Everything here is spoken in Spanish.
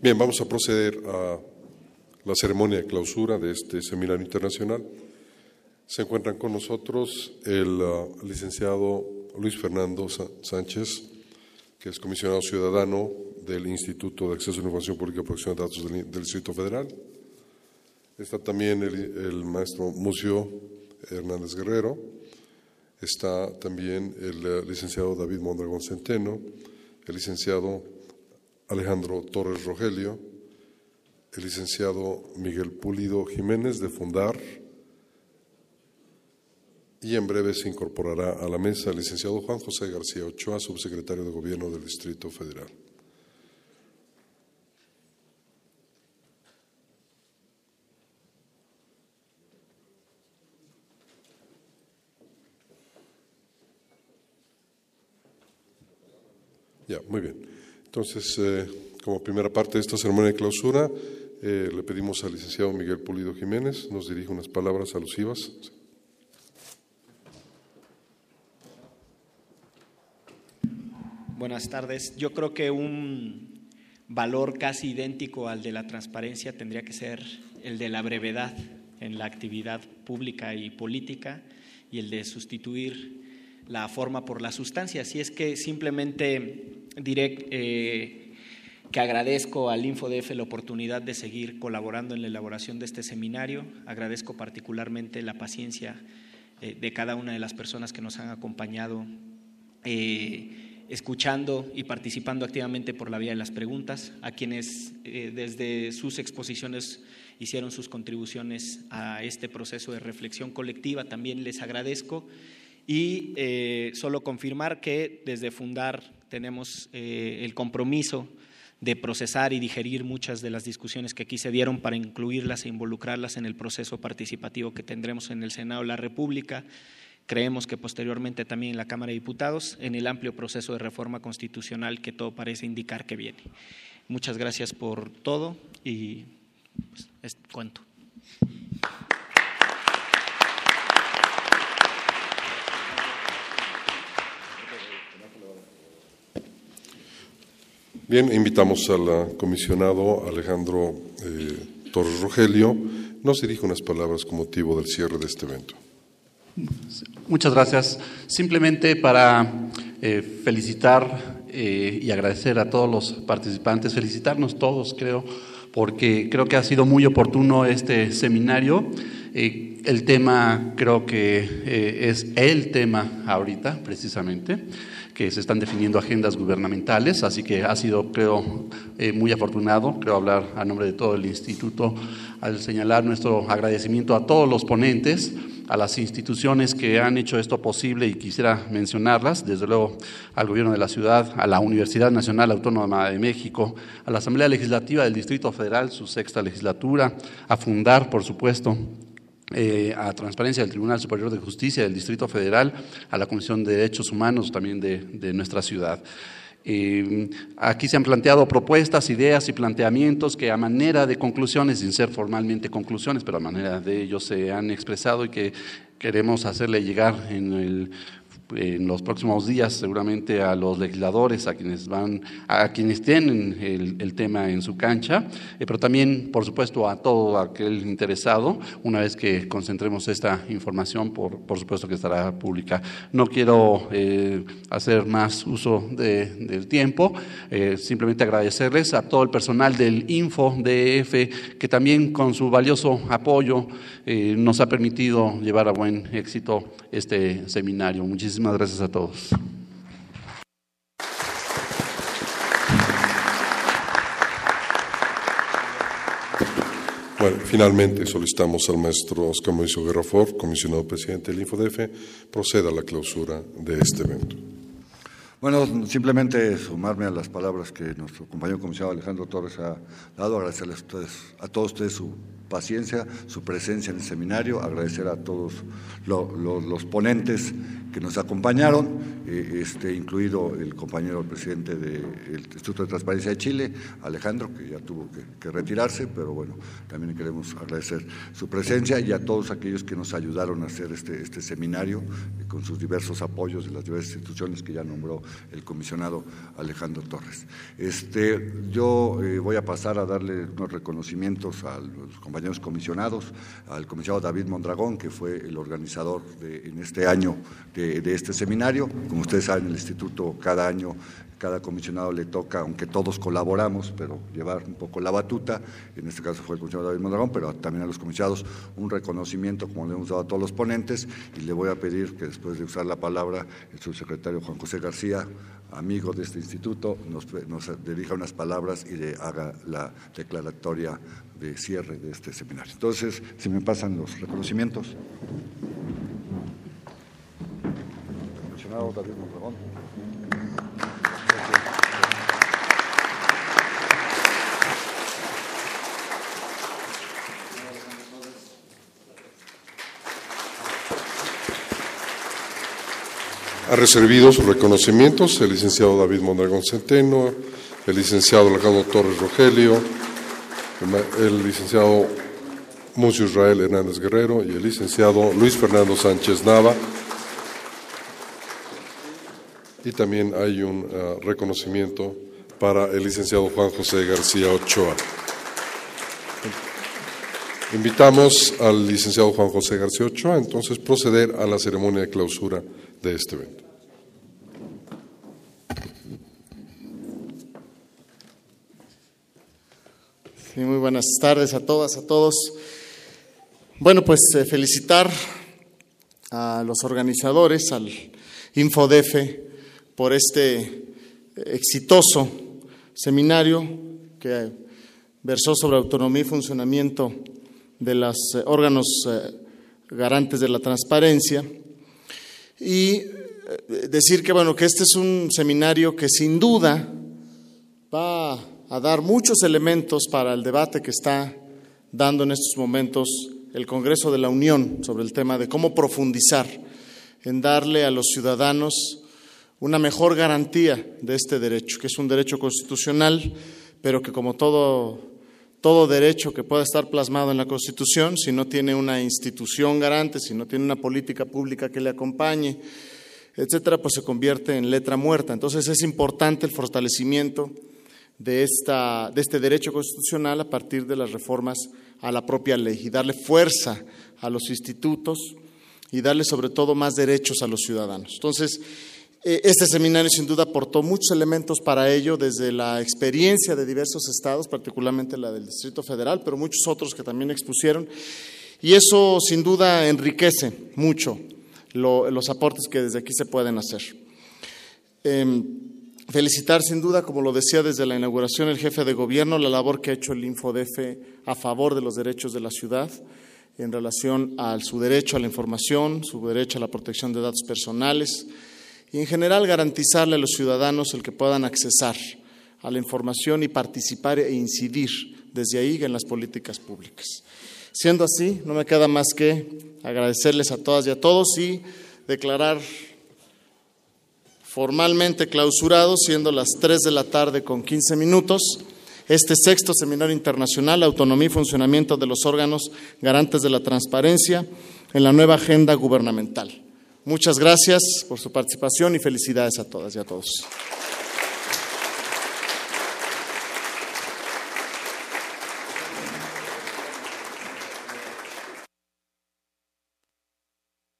Bien, vamos a proceder a la ceremonia de clausura de este seminario internacional. Se encuentran con nosotros el uh, licenciado Luis Fernando Sánchez, que es comisionado ciudadano del Instituto de Acceso a la Información Pública y Protección de Datos del, Distrito Federal. Está también el, el maestro Mucio Hernández Guerrero. Está también el uh, licenciado David Mondragón Centeno, el licenciado Alejandro Torres Rogelio, el licenciado Miguel Pulido Jiménez de Fundar, y en breve se incorporará a la mesa el licenciado Juan José García Ochoa, subsecretario de Gobierno del Distrito Federal. Ya, muy bien. Entonces, eh, como primera parte de esta ceremonia de clausura, eh, le pedimos al licenciado Miguel Pulido Jiménez, nos dirige unas palabras alusivas. Buenas tardes. Yo creo que un valor casi idéntico al de la transparencia tendría que ser el de la brevedad en la actividad pública y política y el de sustituir la forma por la sustancia. Así es que simplemente diré eh, que agradezco al InfoDF la oportunidad de seguir colaborando en la elaboración de este seminario. Agradezco particularmente la paciencia eh, de cada una de las personas que nos han acompañado, eh, escuchando y participando activamente por la vía de las preguntas, a quienes desde sus exposiciones hicieron sus contribuciones a este proceso de reflexión colectiva. También les agradezco y solo confirmar que desde Fundar tenemos eh, el compromiso de procesar y digerir muchas de las discusiones que aquí se dieron para incluirlas e involucrarlas en el proceso participativo que tendremos en el Senado de la República. Creemos que posteriormente también en la Cámara de Diputados, en el amplio proceso de reforma constitucional que todo parece indicar que viene. Muchas gracias por todo y pues, cuento. Bien, invitamos al comisionado Alejandro eh, Torres Rogelio. Nos dirige unas palabras con motivo del cierre de este evento. Muchas gracias. Simplemente para eh, felicitar eh, y agradecer a todos los participantes, felicitarnos todos, creo, porque creo que ha sido muy oportuno este seminario. El tema creo que es el tema ahorita, precisamente que se están definiendo agendas gubernamentales, así que ha sido, creo, eh, muy afortunado, creo hablar a nombre de todo el instituto, al señalar nuestro agradecimiento a todos los ponentes, a las instituciones que han hecho esto posible y quisiera mencionarlas, desde luego al Gobierno de la Ciudad, a la Universidad Nacional Autónoma de México, a la Asamblea Legislativa del Distrito Federal, su sexta legislatura, a Fundar, por supuesto, eh, a Transparencia del Tribunal Superior de Justicia del Distrito Federal, a la Comisión de Derechos Humanos también de, nuestra ciudad. Eh, aquí se han planteado propuestas, ideas y planteamientos que a manera de conclusiones, sin ser formalmente conclusiones, pero a manera de ellos se han expresado y que queremos hacerle llegar en el en los próximos días seguramente a los legisladores, a quienes van, a quienes tienen el, tema en su cancha, eh, pero también, por supuesto, a todo aquel interesado, una vez que concentremos esta información, por, por supuesto que estará pública. No quiero eh, hacer más uso del tiempo, eh, simplemente agradecerles a todo el personal del Info DF, que también con su valioso apoyo nos ha permitido llevar a buen éxito este seminario. Muchísimas Muchísimas gracias a todos. Bueno, finalmente solicitamos al maestro Oscar Mauricio Guerrafort, comisionado presidente del InfoDF, proceda a la clausura de este evento. Bueno, simplemente sumarme a las palabras que nuestro compañero comisionado Alejandro Torres ha dado, agradecerles a, ustedes, a todos ustedes su paciencia, su presencia en el seminario, agradecer a todos los ponentes que nos acompañaron, eh, este, incluido el compañero presidente del Instituto de Transparencia de Chile, Alejandro, que ya tuvo que, retirarse, pero bueno, también queremos agradecer su presencia y a todos aquellos que nos ayudaron a hacer este, este seminario eh, con sus diversos apoyos de las diversas instituciones que ya nombró el comisionado Alejandro Torres. Este, yo eh, voy a pasar a darle unos reconocimientos a los compañeros comisionados, al comisionado David Mondragón, que fue el organizador de, en este año de de, este seminario. Como ustedes saben, el instituto cada año, cada comisionado le toca, aunque todos colaboramos, pero llevar un poco la batuta, en este caso fue el comisionado David Mondragón, pero también a los comisionados un reconocimiento como le hemos dado a todos los ponentes y le voy a pedir que después de usar la palabra el subsecretario Juan José García, amigo de este instituto, nos, nos dirija unas palabras y le haga la declaratoria de cierre de este seminario. Entonces, si me pasan los reconocimientos. Ha recibido sus reconocimientos el licenciado David Mondragón Centeno, el licenciado Alejandro Torres Rogelio, el licenciado Mucio Israel Hernández Guerrero y el licenciado Luis Fernando Sánchez Nava y también hay un ah, reconocimiento para el licenciado Juan José García Ochoa. Invitamos al licenciado Juan José García Ochoa entonces proceder a la ceremonia de clausura de este evento. muy buenas tardes a todas, a todos. Bueno, pues eh, felicitar a los organizadores, al Infodefe, por este exitoso seminario que versó sobre autonomía y funcionamiento de los eh, órganos eh, garantes de la transparencia. Y decir que bueno que este es un seminario que sin duda va a dar muchos elementos para el debate que está dando en estos momentos el Congreso de la Unión sobre el tema de cómo profundizar en darle a los ciudadanos una mejor garantía de este derecho, que es un derecho constitucional, pero que como todo, todo derecho que pueda estar plasmado en la Constitución, si no tiene una institución garante, si no tiene una política pública que le acompañe, etcétera, pues se convierte en letra muerta. Entonces es importante el fortalecimiento de, esta, de este derecho constitucional a partir de las reformas a la propia ley y darle fuerza a los institutos y darle sobre todo más derechos a los ciudadanos. Entonces, eh, este seminario sin duda aportó muchos elementos para ello, desde la experiencia de diversos estados, particularmente la del Distrito Federal, pero muchos otros que también expusieron. Y eso sin duda enriquece mucho los aportes que desde aquí se pueden hacer. Em, felicitar sin duda, como lo decía desde la inauguración el jefe de gobierno, la labor que ha hecho el InfoDF a favor de los derechos de la ciudad en relación a su derecho a la información, su derecho a la protección de datos personales, y en general garantizarle a los ciudadanos el que puedan accesar a la información y participar e incidir desde ahí en las políticas públicas. Siendo así, no me queda más que agradecerles a todas y a todos y declarar formalmente clausurado, siendo las 3 de la tarde con 15 minutos, este sexto Seminario Internacional, Autonomía y Funcionamiento de los órganos garantes de la transparencia en la nueva agenda gubernamental. Muchas gracias por su participación y felicidades a todas y a todos.